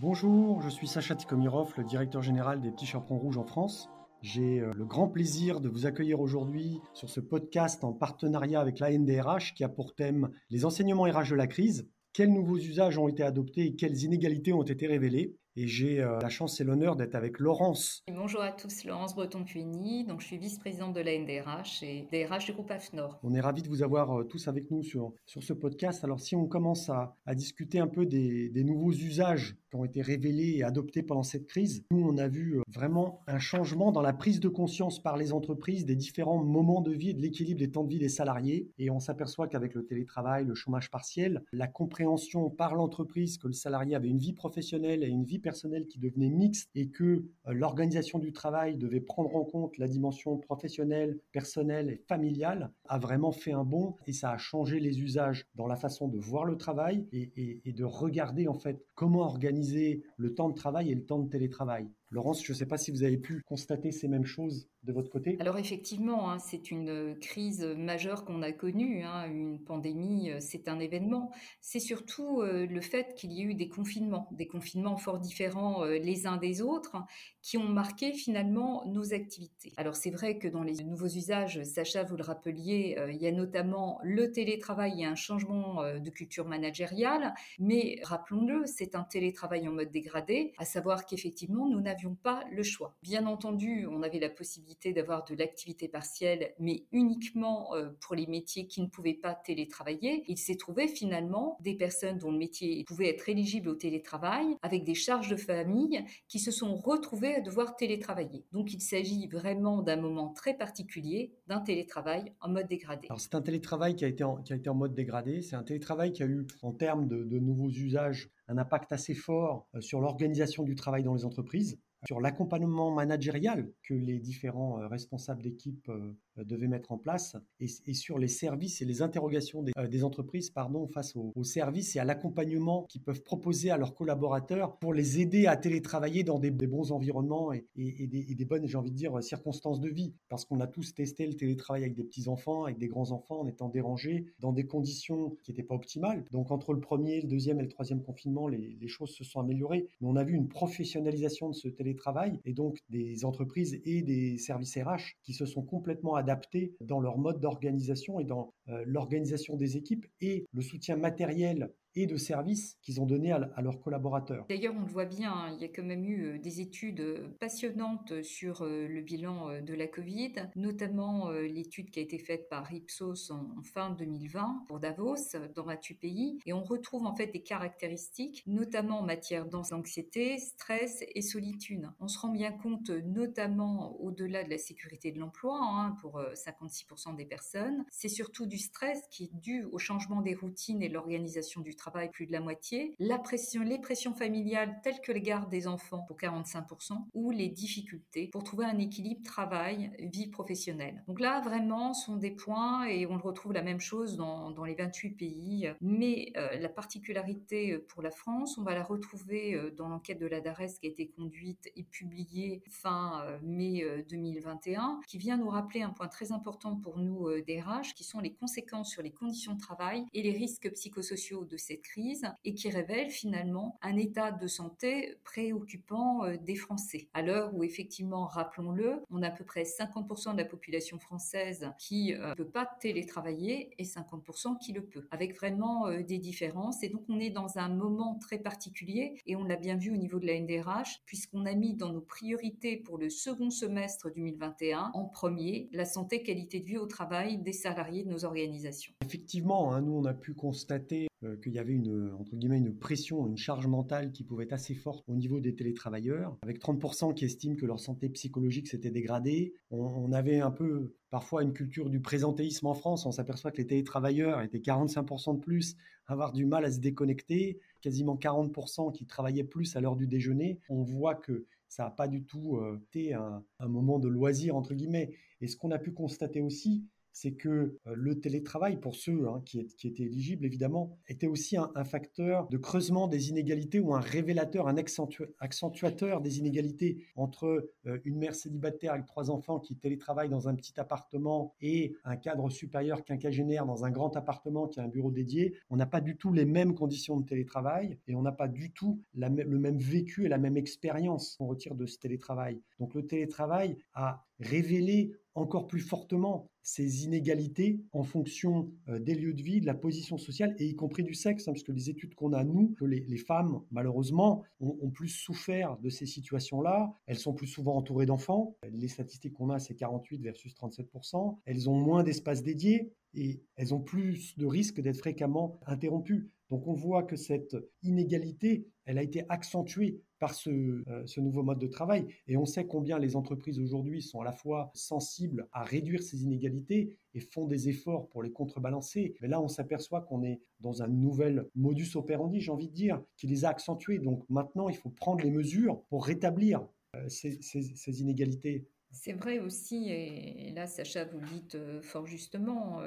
Bonjour, je suis Sacha Tikomirov, le directeur général des Petits Chaperons Rouges en France. J'ai euh, le grand plaisir de vous accueillir aujourd'hui sur ce podcast en partenariat avec l'ANDRH qui a pour thème les enseignements RH de la crise. Quels nouveaux usages ont été adoptés et quelles inégalités ont été révélées? Et j'ai euh, la chance et l'honneur d'être avec Laurence. Bonjour à tous, Laurence Breton-Puigny. Donc, je suis vice-présidente de la NDRH et DRH du groupe AFNOR. On est ravis de vous avoir euh, tous avec nous sur, sur ce podcast. Alors, si on commence à, à discuter un peu des, des, nouveaux usages qui ont été révélés et adoptés pendant cette crise, nous, on a vu euh, vraiment un changement dans la prise de conscience par les entreprises des différents moments de vie et de l'équilibre des temps de vie des salariés. Et on s'aperçoit qu'avec le télétravail, le chômage partiel, la compréhension par l'entreprise que le salarié avait une vie professionnelle et une vie personnel qui devenait mixte et que euh, l'organisation du travail devait prendre en compte la dimension professionnelle, personnelle et familiale, a vraiment fait un bond et ça a changé les usages dans la façon de voir le travail et, de regarder en fait comment organiser le temps de travail et le temps de télétravail. Laurence, je ne sais pas si vous avez pu constater ces mêmes choses de votre côté. Alors effectivement, hein, c'est une crise majeure qu'on a connue. Hein, une pandémie, euh, c'est un événement. C'est surtout euh, le fait qu'il y ait eu des confinements, des confinements fort différents euh, les uns des autres, qui ont marqué finalement nos activités. Alors c'est vrai que dans les nouveaux usages, Sacha, vous le rappeliez, il y a notamment le télétravail et un changement de culture managériale. Mais rappelons-le, c'est un télétravail en mode dégradé, à savoir qu'effectivement, nous n'avons pas le choix. Bien entendu, on avait la possibilité d'avoir de l'activité partielle, mais uniquement euh, pour les métiers qui ne pouvaient pas télétravailler. Il s'est trouvé finalement des personnes dont le métier pouvait être éligible au télétravail, avec des charges de famille, qui se sont retrouvées à devoir télétravailler. Donc il s'agit vraiment d'un moment très particulier, d'un télétravail en mode dégradé. Alors c'est un télétravail qui a été en, qui a été en mode dégradé, c'est un télétravail qui a eu en termes de, de nouveaux usages un impact assez fort euh, sur l'organisation du travail dans les entreprises sur l'accompagnement managérial que les différents euh, responsables d'équipe euh, devaient mettre en place et, sur les services et les interrogations des, euh, entreprises pardon, face aux, services et à l'accompagnement qu'ils peuvent proposer à leurs collaborateurs pour les aider à télétravailler dans des, bons environnements et, et, des, et, des, bonnes, j'ai envie de dire, circonstances de vie. Parce qu'on a tous testé le télétravail avec des petits-enfants, avec des grands-enfants, en étant dérangés dans des conditions qui n'étaient pas optimales. Donc entre le premier, le deuxième et le troisième confinement, les, les choses se sont améliorées. Mais on a vu une professionnalisation de ce télétravail et donc des entreprises et des services RH qui se sont complètement adaptés adaptés dans leur mode d'organisation et dans euh, l'organisation des équipes et le soutien matériel et de services qu'ils ont donné à, leurs collaborateurs. D'ailleurs, on le voit bien, hein, il y a quand même eu euh, des études euh, passionnantes sur euh, le bilan de la Covid, notamment l'étude qui a été faite par Ipsos en, en fin 2020 pour Davos, dans 28 pays, et on retrouve en fait des caractéristiques, notamment en matière d'anxiété, stress et solitude. On se rend bien compte, notamment au-delà de la sécurité de l'emploi, hein, pour 56% des personnes, c'est surtout du stress qui est dû au changement des routines et l'organisation du travail, plus de la moitié, les pressions familiales telles que les gardes des enfants pour 45%, ou les difficultés pour trouver un équilibre travail-vie professionnelle. Donc là, vraiment, sont des points, et on le retrouve la même chose dans, les 28 pays, mais euh, la particularité pour la France, on va la retrouver euh, dans l'enquête de la DARES qui a été conduite et publiée fin euh, mai 2021, qui vient nous rappeler un point très important pour nous DRH, qui sont les conséquences sur les conditions de travail et les risques psychosociaux de crise et qui révèle finalement un état de santé préoccupant euh, des Français. À l'heure où effectivement, rappelons-le, on a à peu près 50% de la population française qui ne euh, peut pas télétravailler et 50% qui le peut, avec vraiment euh, des différences. Et donc on est dans un moment très particulier et on l'a bien vu au niveau de la NDRH, puisqu'on a mis dans nos priorités pour le second semestre 2021 en premier la santé qualité de vie au travail des salariés de nos organisations. Effectivement, hein, nous on a pu constater qu'il y avait une, entre guillemets, une pression, une charge mentale qui pouvait être assez forte au niveau des télétravailleurs, avec 30% qui estiment que leur santé psychologique s'était dégradée. On, avait un peu parfois une culture du présentéisme en France. On s'aperçoit que les télétravailleurs étaient 45% de plus avoir du mal à se déconnecter, quasiment 40% qui travaillaient plus à l'heure du déjeuner. On voit que ça n'a pas du tout euh, été un, un moment de loisir, entre guillemets. Et ce qu'on a pu constater aussi, c'est que le télétravail, pour ceux hein, qui, étaient éligibles évidemment, était aussi un, facteur de creusement des inégalités ou un révélateur, un accentuateur des inégalités entre une mère célibataire avec trois enfants qui télétravaille dans un petit appartement et un cadre supérieur quinquagénaire dans un grand appartement qui a un bureau dédié. On n'a pas du tout les mêmes conditions de télétravail et on n'a pas du tout le même vécu et la même expérience qu'on retire de ce télétravail. Donc le télétravail a révélé encore plus fortement ces inégalités en fonction euh, des lieux de vie, de la position sociale et y compris du sexe, hein, puisque les études qu'on a, nous, que les, femmes, malheureusement, ont, plus souffert de ces situations-là. Elles sont plus souvent entourées d'enfants. Les statistiques qu'on a, c'est 48 versus 37%. Elles ont moins d'espace dédié et elles ont plus de risques d'être fréquemment interrompues. Donc on voit que cette inégalité, elle a été accentuée par euh, ce, nouveau mode de travail. Et on sait combien les entreprises aujourd'hui sont à la fois sensibles à réduire ces inégalités et font des efforts pour les contrebalancer. Mais là, on s'aperçoit qu'on est dans un nouvel modus operandi, j'ai envie de dire, qui les a accentués. Donc maintenant, il faut prendre les mesures pour rétablir euh, ces, inégalités. C'est vrai aussi, et là, Sacha, vous le dites euh, fort justement,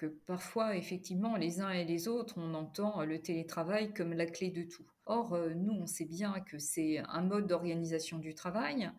que parfois, effectivement, les uns et les autres, on entend le télétravail comme la clé de tout. Or, euh, nous, on sait bien que c'est un mode d'organisation du travail.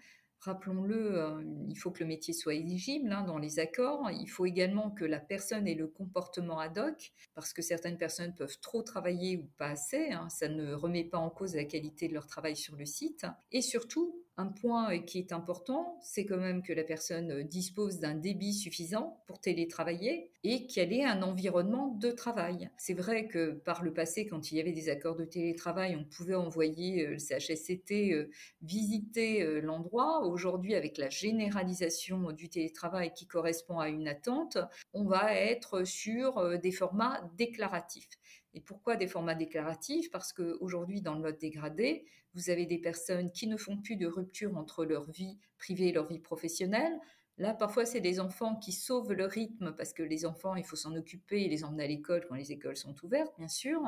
Rappelons-le, euh, il faut que le métier soit éligible hein, dans les accords. Il faut également que la personne ait le comportement ad hoc, parce que certaines personnes peuvent trop travailler ou pas assez. Hein. ça ne remet pas en cause la qualité de leur travail sur le site. Et surtout, un point qui est important, c'est quand même que la personne dispose d'un débit suffisant pour télétravailler et qu'elle ait un environnement de travail. C'est vrai que par le passé, quand il y avait des accords de télétravail, on pouvait envoyer euh, le CHSCT euh, visiter euh, l'endroit. Aujourd'hui, avec la généralisation du télétravail qui correspond à une attente, on va être sur des formats déclaratifs. Et pourquoi des formats déclaratifs? Parce qu'aujourd'hui, dans le mode dégradé, vous avez des personnes qui ne font plus de rupture entre leur vie privée et leur vie professionnelle. Là, parfois, c'est des enfants qui sauvent le rythme parce que les enfants, il faut s'en occuper et les emmener à l'école quand les écoles sont ouvertes, bien sûr.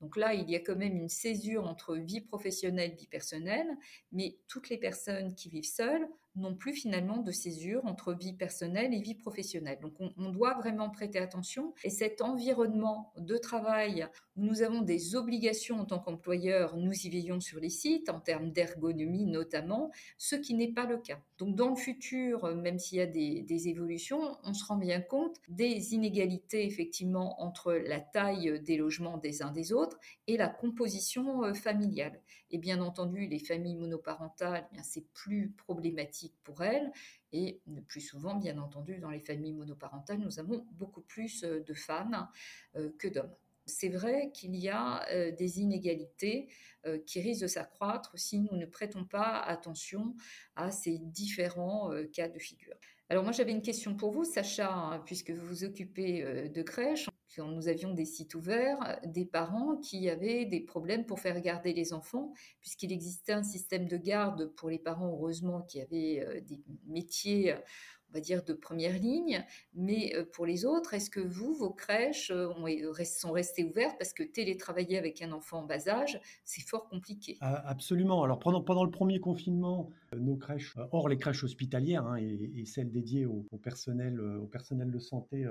Donc là, il y a quand même une césure entre vie professionnelle, vie personnelle, mais toutes les personnes qui vivent seules non plus finalement de césure entre vie personnelle et vie professionnelle. Donc on, doit vraiment prêter attention et cet environnement de travail où nous avons des obligations en tant qu'employeur, nous y veillons sur les sites en termes d'ergonomie notamment, ce qui n'est pas le cas. Donc dans le futur, même s'il y a des, évolutions, on se rend bien compte des inégalités effectivement entre la taille des logements des uns des autres et la composition euh, familiale. Et bien entendu, les familles monoparentales, eh c'est plus problématique pour elles. Et le plus souvent, bien entendu, dans les familles monoparentales, nous avons beaucoup plus euh, de femmes euh, que d'hommes. C'est vrai qu'il y a euh, des inégalités qui risquent de s'accroître si nous ne prêtons pas attention à ces différents cas de figure. Alors moi j'avais une question pour vous, Sacha, hein, puisque vous vous occupez de crèches. Nous avions des sites ouverts, des parents qui avaient des problèmes pour faire garder les enfants, puisqu'il existait un système de garde pour les parents, heureusement, qui avaient euh, des métiers on va dire, de première ligne. Mais euh, pour les autres, est-ce que vous, vos crèches euh, sont restées ouvertes parce que télétravailler avec un enfant en bas âge, c'est fort compliqué? Ah, Absolument. Alors pendant, le premier confinement, euh, nos crèches, hors les crèches hospitalières hein, et, celles dédiées au, personnel, au personnel de santé,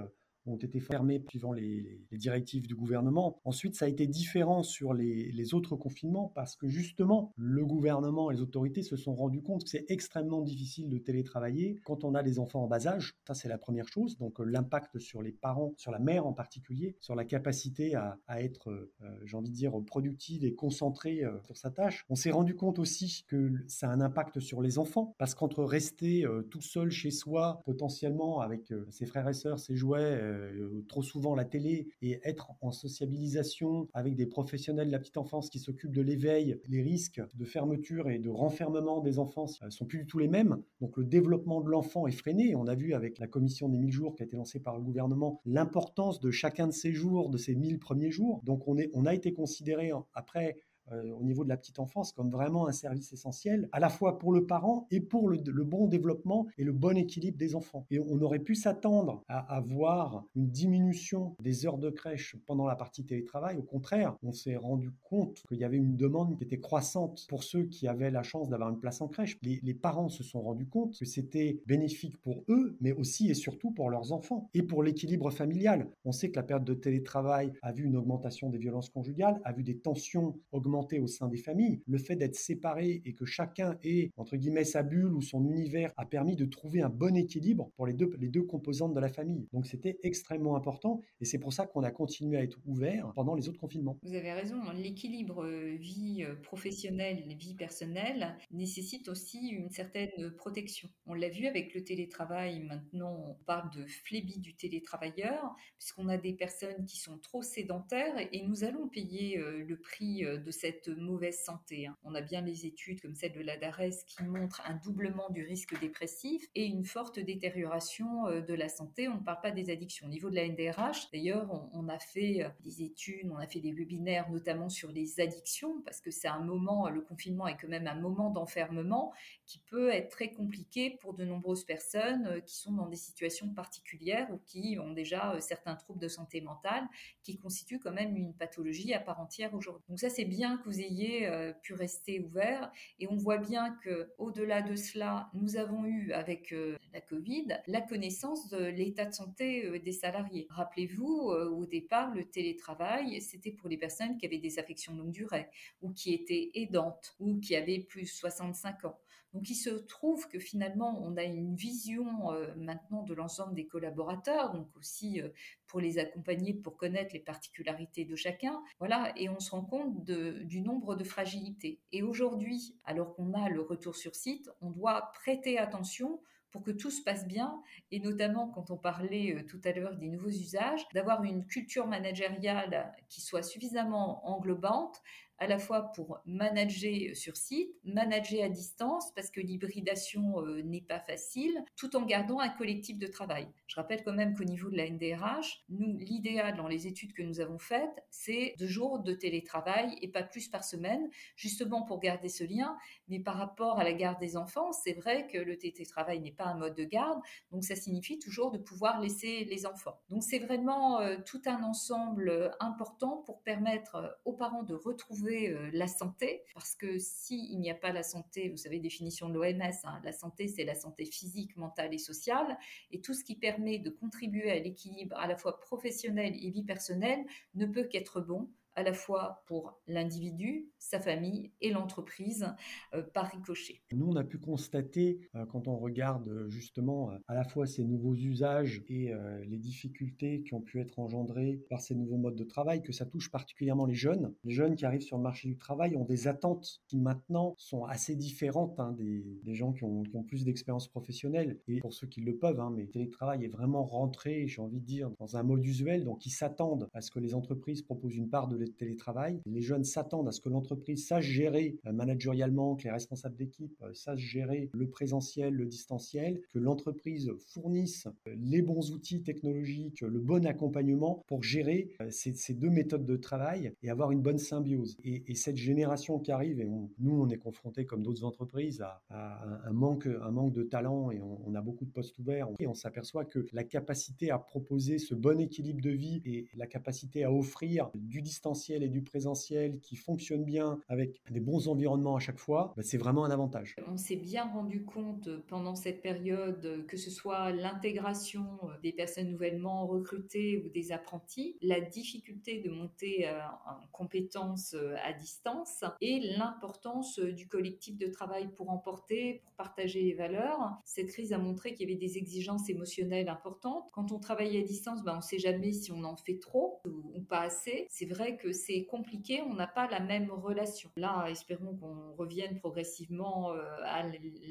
ont été fermés suivant les, directives du gouvernement. Ensuite, ça a été différent sur les, autres confinements parce que justement, le gouvernement et les autorités se sont rendus compte que c'est extrêmement difficile de télétravailler quand on a des enfants en bas âge. Ça, c'est la première chose. Donc, euh, l'impact sur les parents, sur la mère en particulier, sur la capacité à, être, euh, j'ai envie de dire, productive et concentrée euh, sur sa tâche. On s'est rendu compte aussi que ça a un impact sur les enfants parce qu'entre rester tout seul chez soi, potentiellement avec ses frères et sœurs, ses jouets, euh, trop souvent la télé et être en sociabilisation avec des professionnels de la petite enfance qui s'occupent de l'éveil, les risques de fermeture et de renfermement des enfants euh, sont plus du tout les mêmes. Donc le développement de l'enfant est freiné. On a vu avec la commission des 1000 jours qui a été lancée par le gouvernement l'importance de chacun de ces jours, de ces 1000 premiers jours. Donc on, est, on a été considéré après au niveau de la petite enfance comme vraiment un service essentiel, à la fois pour le parent et pour le, bon développement et le bon équilibre des enfants. Et on aurait pu s'attendre à avoir une diminution des heures de crèche pendant la partie télétravail. Au contraire, on s'est rendu compte qu'il y avait une demande qui était croissante pour ceux qui avaient la chance d'avoir une place en crèche. Les, les parents se sont rendus compte que c'était bénéfique pour eux, mais aussi et surtout pour leurs enfants et pour l'équilibre familial. On sait que la période de télétravail a vu une augmentation des violences conjugales, a vu des tensions augmenter au sein des familles. Le fait d'être séparé et que chacun ait, entre guillemets, sa bulle ou son univers a permis de trouver un bon équilibre pour les deux, les deux composantes de la famille. Donc c'était extrêmement important et c'est pour ça qu'on a continué à être ouvert pendant les autres confinements. Vous avez raison, l'équilibre euh, vie euh, professionnelle, vie personnelle nécessite aussi une certaine protection. On l'a vu avec le télétravail, maintenant on parle de flébie du télétravailleur, puisqu'on a des personnes qui sont trop sédentaires et nous allons payer euh, le prix de cette mauvaise santé. Hein. On a bien les études comme celle de la DARES qui montrent un doublement du risque dépressif et une forte détérioration de la santé. On ne parle pas des addictions. Au niveau de la NDRH, d'ailleurs, on, a fait euh, des études, on a fait des webinaires notamment sur les addictions parce que c'est un moment, le confinement est quand même un moment d'enfermement qui peut être très compliqué pour de nombreuses personnes euh, qui sont dans des situations particulières ou qui ont déjà euh, certains troubles de santé mentale qui constituent quand même une pathologie à part entière aujourd'hui. Donc ça, c'est bien que vous ayez pu rester ouvert et on voit bien que au-delà de cela, nous avons eu avec la Covid la connaissance de l'état de santé des salariés. Rappelez-vous, au départ, le télétravail, c'était pour les personnes qui avaient des affections longue durée ou qui étaient aidantes ou qui avaient plus de 65 ans. Donc il se trouve que finalement, on a une vision euh, maintenant de l'ensemble des collaborateurs, donc aussi euh, pour les accompagner, pour connaître les particularités de chacun. Voilà, et on se rend compte du nombre de fragilités. Et aujourd'hui, alors qu'on a le retour sur site, on doit prêter attention pour que tout se passe bien, et notamment quand on parlait euh, tout à l'heure des nouveaux usages, d'avoir une culture managériale qui soit suffisamment englobante, à la fois pour manager sur site, manager à distance, parce que l'hybridation euh, n'est pas facile, tout en gardant un collectif de travail. Je rappelle quand même qu'au niveau de la NDRH, nous, l'idéal dans les études que nous avons faites, c'est deux jours de télétravail et pas plus par semaine, justement pour garder ce lien. Mais par rapport à la garde des enfants, c'est vrai que le télétravail n'est pas un mode de garde, donc ça signifie toujours de pouvoir laisser les enfants. Donc c'est vraiment euh, tout un ensemble euh, important pour permettre aux parents de retrouver euh, la santé, parce que s'il n'y a pas la santé, vous savez, définition de l'OMS, hein, la santé, c'est la santé physique, mentale et sociale, et tout ce qui permet de contribuer à l'équilibre à la fois professionnel et vie personnelle ne peut qu'être bon à la fois pour l'individu, sa famille et l'entreprise euh, par ricochet. Nous, on a pu constater, euh, quand on regarde euh, justement à la fois ces nouveaux usages et les difficultés qui ont pu être engendrées par ces nouveaux modes de travail, que ça touche particulièrement les jeunes. Les jeunes qui arrivent sur le marché du travail ont des attentes qui maintenant sont assez différentes hein, des, gens qui ont, plus d'expérience professionnelle. Et pour ceux qui le peuvent, hein, mais le télétravail est vraiment rentré, j'ai envie de dire, dans un mode usuel, donc ils s'attendent à ce que les entreprises proposent une part de télétravail. Les jeunes s'attendent à ce que l'entreprise sache gérer euh, managérialement, que les responsables d'équipe euh, sachent gérer le présentiel, le distanciel, que l'entreprise fournisse euh, les bons outils technologiques, le bon accompagnement pour gérer ces, deux méthodes de travail et avoir une bonne symbiose. Et, cette génération qui arrive, et nous on est confrontés comme d'autres entreprises à, un, manque, un manque de talent et on, a beaucoup de postes ouverts et on s'aperçoit que la capacité à proposer ce bon équilibre de vie et la capacité à offrir du distanciel et du présentiel qui fonctionne bien avec des bons environnements à chaque fois, bah, c'est vraiment un avantage. On s'est bien rendu compte pendant cette période que ce soit l'intégration des personnes nouvellement recrutées ou des apprentis, la difficulté de monter euh, en compétences euh, à distance et l'importance du collectif de travail pour emporter, pour partager les valeurs. Cette crise a montré qu'il y avait des exigences émotionnelles importantes. Quand on travaille à distance, ben, on ne sait jamais si on en fait trop ou pas assez. C'est vrai que c'est compliqué, on n'a pas la même relation. Là, espérons qu'on revienne progressivement euh, à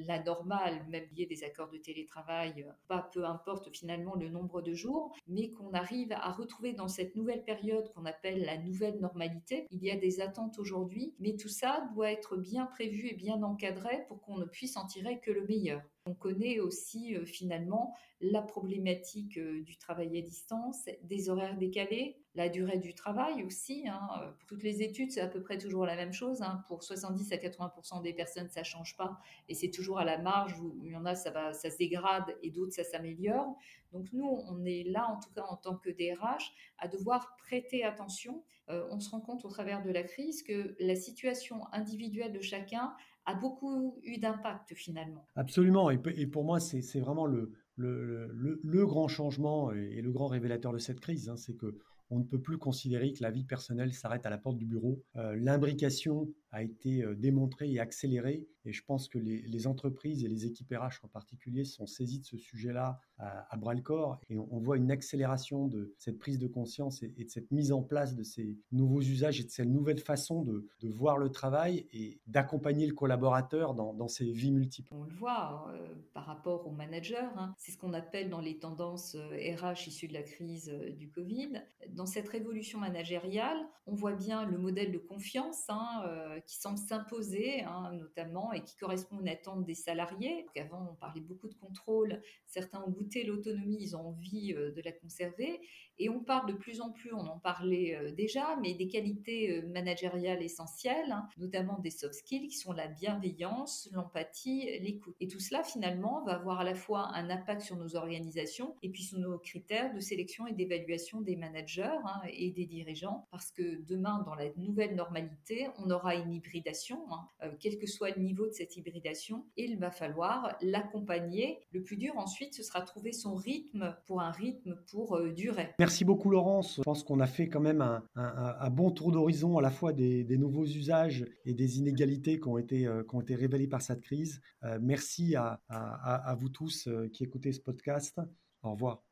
la normale, même lié des accords de télétravail, euh, pas peu importe finalement le nombre de jours, mais qu'on arrive à retrouver dans cette nouvelle période qu'on appelle la nouvelle normalité. Il y a des attentes aujourd'hui, mais tout ça doit être bien prévu et bien encadré pour qu'on ne puisse en tirer que le meilleur. On connaît aussi finalement la problématique du travail à distance, des horaires décalés, la durée du travail aussi. Hein. Pour toutes les études, c'est à peu près toujours la même chose. Hein. Pour 70 à 80% des personnes, ça change pas, et c'est toujours à la marge où il y en a, ça va, ça se dégrade, et d'autres, ça s'améliore. Donc nous, on est là, en tout cas en tant que DRH, à devoir prêter attention. Euh, on se rend compte au travers de la crise que la situation individuelle de chacun a beaucoup eu d'impact finalement. Absolument, et, pour moi, c'est vraiment le, grand changement et, le grand révélateur de cette crise, hein, c'est que on ne peut plus considérer que la vie personnelle s'arrête à la porte du bureau. Euh, l'imbrication a été euh, démontrée et accélérée, et je pense que les, entreprises et les équipes RH en particulier sont saisies de ce sujet-là à, bras le corps, et on, voit une accélération de cette prise de conscience et, de cette mise en place de ces nouveaux usages et de cette nouvelle façon de, voir le travail et d'accompagner le collaborateur dans, dans, ses vies multiples. On le voit euh, par rapport aux managers, hein. c'est ce qu'on appelle dans les tendances RH issues de la crise du Covid dans cette révolution managériale, on voit bien le modèle de confiance hein, euh, qui semble s'imposer, hein, notamment, et qui correspond aux attentes des salariés. Avant, on parlait beaucoup de contrôle. Certains ont goûté l'autonomie, ils ont envie euh, de la conserver. Et on parle de plus en plus, on en parlait euh, déjà, mais des qualités managériales essentielles, hein, notamment des soft skills qui sont la bienveillance, l'empathie, l'écoute. Et tout cela, finalement, va avoir à la fois un impact sur nos organisations et puis sur nos critères de sélection et d'évaluation des managers Hein, et des dirigeants, parce que demain, dans la nouvelle normalité, on aura une hybridation, hein, euh, quel que soit le niveau de cette hybridation, et il va falloir l'accompagner. Le plus dur ensuite, ce sera trouver son rythme pour un rythme pour euh, durer. Beaucoup Laurence. Je pense qu'on a fait quand même un, bon tour d'horizon à la fois des, nouveaux usages et des inégalités qui ont été, euh, révélées par cette crise. merci à, à vous tous qui écoutez ce podcast. Au revoir.